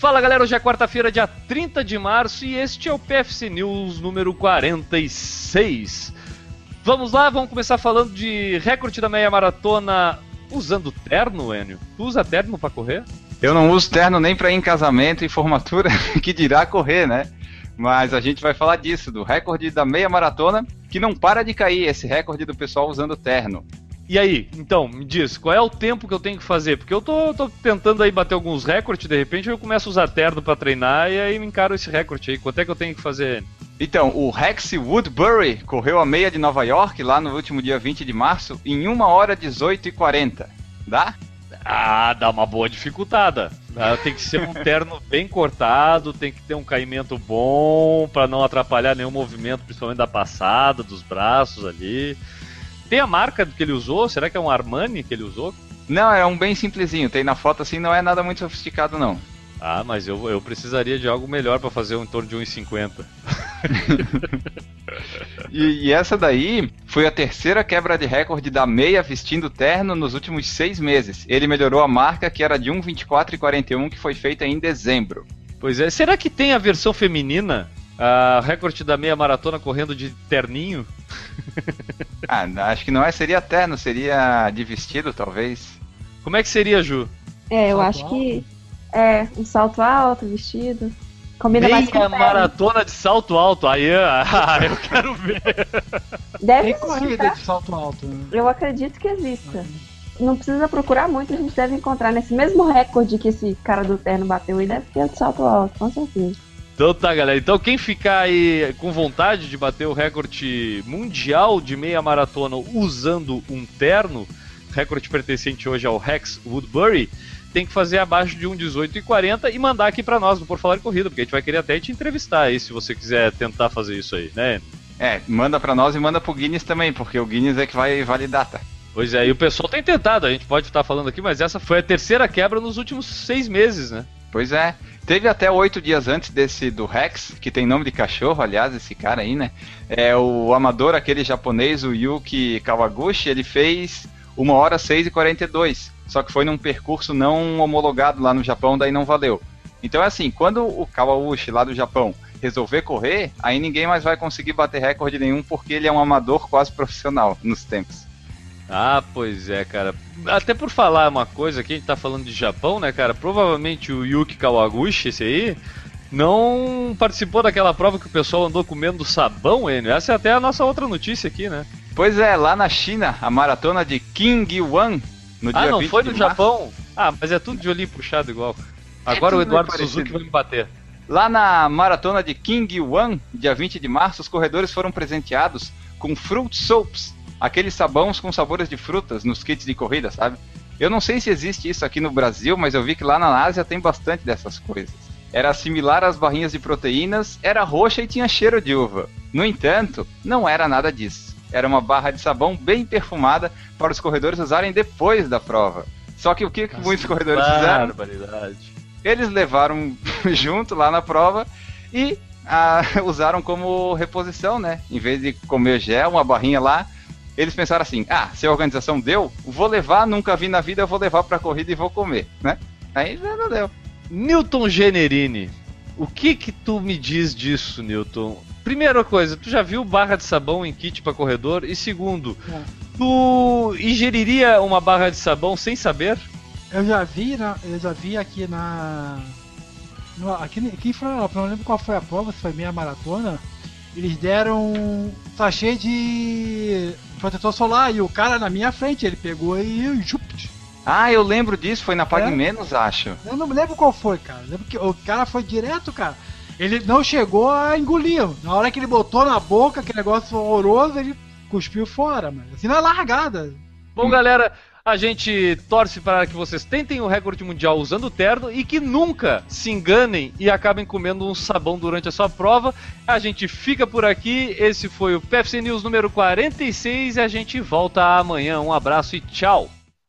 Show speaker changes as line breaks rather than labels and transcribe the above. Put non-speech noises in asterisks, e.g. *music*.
Fala galera, hoje é quarta-feira, dia 30 de março e este é o PFC News número 46. Vamos lá, vamos começar falando de recorde da meia maratona usando terno, Enio. Tu usa terno para correr?
Eu não uso terno nem para ir em casamento e formatura, *laughs* que dirá correr, né? Mas a gente vai falar disso, do recorde da meia maratona, que não para de cair, esse recorde do pessoal usando terno.
E aí, então, me diz, qual é o tempo que eu tenho que fazer? Porque eu tô, tô tentando aí bater alguns recordes, de repente eu começo a usar terno para treinar e aí me encaro esse recorde aí. Quanto é que eu tenho que fazer?
Então, o Rex Woodbury correu a meia de Nova York lá no último dia 20 de março em 1 hora 18 e 40. Dá?
Ah, dá uma boa dificultada. Ah, tem que ser um terno bem cortado, tem que ter um caimento bom para não atrapalhar nenhum movimento, principalmente da passada, dos braços ali. Tem a marca que ele usou? Será que é um Armani que ele usou?
Não, é um bem simplesinho. Tem na foto assim, não é nada muito sofisticado não.
Ah, mas eu, eu precisaria de algo melhor para fazer um torno de 1,50. *laughs*
e, e essa daí foi a terceira quebra de recorde da meia vestindo terno nos últimos seis meses. Ele melhorou a marca que era de 1,24,41 que foi feita em dezembro.
Pois é, será que tem a versão feminina? A recorde da meia maratona correndo de terninho? *laughs*
ah, acho que não é, seria terno, seria de vestido, talvez.
Como é que seria, Ju?
É, eu salto acho alto. que é um salto alto, vestido. Combina
Meia
mais com
maratona de salto alto. Aí *laughs* ah, eu quero ver.
Deve
Tem corrida tá? de salto alto. Né?
Eu acredito que exista. Não precisa procurar muito, a gente deve encontrar nesse mesmo recorde que esse cara do terno bateu e deve ter de salto alto, com certeza.
Então tá, galera. Então quem ficar aí com vontade de bater o recorde mundial de meia maratona usando um terno, recorde pertencente hoje ao Rex Woodbury, tem que fazer abaixo de 1,18,40 e mandar aqui para nós Por Falar em Corrida, porque a gente vai querer até te entrevistar aí se você quiser tentar fazer isso aí, né?
É, manda para nós e manda pro Guinness também, porque o Guinness é que vai validar, tá?
Pois é, e o pessoal tem tentado, a gente pode estar falando aqui, mas essa foi a terceira quebra nos últimos seis meses, né?
Pois é. Teve até oito dias antes desse do Rex, que tem nome de cachorro, aliás, esse cara aí, né? É o amador, aquele japonês, o Yuki Kawaguchi, ele fez uma hora 6 e 42. Só que foi num percurso não homologado lá no Japão, daí não valeu. Então é assim, quando o Kawaguchi lá do Japão resolver correr, aí ninguém mais vai conseguir bater recorde nenhum porque ele é um amador quase profissional nos tempos.
Ah, pois é, cara. Até por falar uma coisa aqui, a gente tá falando de Japão, né, cara? Provavelmente o Yuki Kawaguchi, esse aí, não participou daquela prova que o pessoal andou comendo sabão, Enio. Essa é até a nossa outra notícia aqui, né?
Pois é, lá na China, a maratona de King Wan,
no dia Ah, não foi no Japão? Ah, mas é tudo de olhinho puxado igual. Agora é o Eduardo Suzuki vai me bater.
Lá na maratona de King Wan, dia 20 de março, os corredores foram presenteados com fruit soaps, aqueles sabões com sabores de frutas nos kits de corrida, sabe? Eu não sei se existe isso aqui no Brasil, mas eu vi que lá na Ásia tem bastante dessas coisas. Era similar às barrinhas de proteínas, era roxa e tinha cheiro de uva. No entanto, não era nada disso. Era uma barra de sabão bem perfumada para os corredores usarem depois da prova. Só que o que, que muitos corredores fizeram? Eles levaram *laughs* junto lá na prova e ah, *laughs* usaram como reposição, né? Em vez de comer gel, uma barrinha lá, eles pensaram assim: ah, se a organização deu, vou levar, nunca vi na vida, eu vou levar pra corrida e vou comer, né? Aí já não deu.
Newton Generini, o que que tu me diz disso, Newton? Primeira coisa, tu já viu barra de sabão em kit para corredor? E segundo, é. tu ingeriria uma barra de sabão sem saber?
Eu já vi, na, eu já vi aqui na. No, aqui, aqui em Florianópolis, não lembro qual foi a prova, se foi meia maratona. Eles deram um sachê de protetor solar e o cara na minha frente, ele pegou e.
Ah, eu lembro disso, foi na Pague é? Menos, acho.
Eu não me lembro qual foi, cara. lembro que o cara foi direto, cara. Ele não chegou a engolir. Na hora que ele botou na boca aquele negócio horroroso, ele cuspiu fora, mas assim na largada.
Bom, galera, a gente torce para que vocês tentem o recorde mundial usando terno e que nunca se enganem e acabem comendo um sabão durante a sua prova. A gente fica por aqui. Esse foi o PFC News número 46 e a gente volta amanhã. Um abraço e tchau.